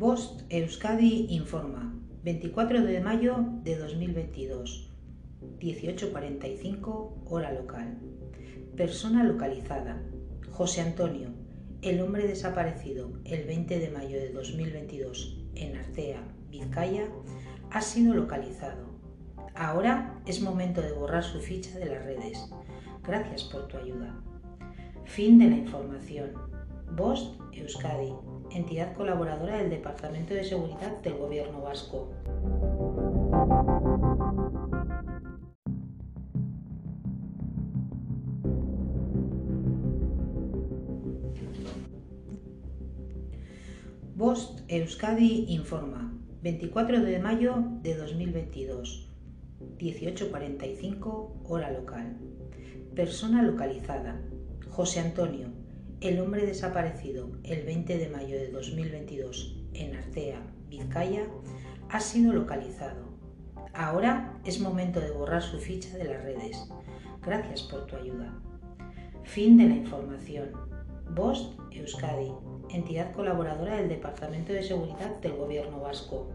Post Euskadi informa. 24 de mayo de 2022. 18.45 hora local. Persona localizada. José Antonio, el hombre desaparecido el 20 de mayo de 2022 en Artea, Vizcaya, ha sido localizado. Ahora es momento de borrar su ficha de las redes. Gracias por tu ayuda. Fin de la información. Bost Euskadi, entidad colaboradora del Departamento de Seguridad del Gobierno Vasco. Bost Euskadi informa. 24 de mayo de 2022. 18.45 hora local. Persona localizada. José Antonio, el hombre desaparecido el 20 de mayo de 2022 en Artea, Vizcaya, ha sido localizado. Ahora es momento de borrar su ficha de las redes. Gracias por tu ayuda. Fin de la información. Bost Euskadi, entidad colaboradora del Departamento de Seguridad del Gobierno Vasco.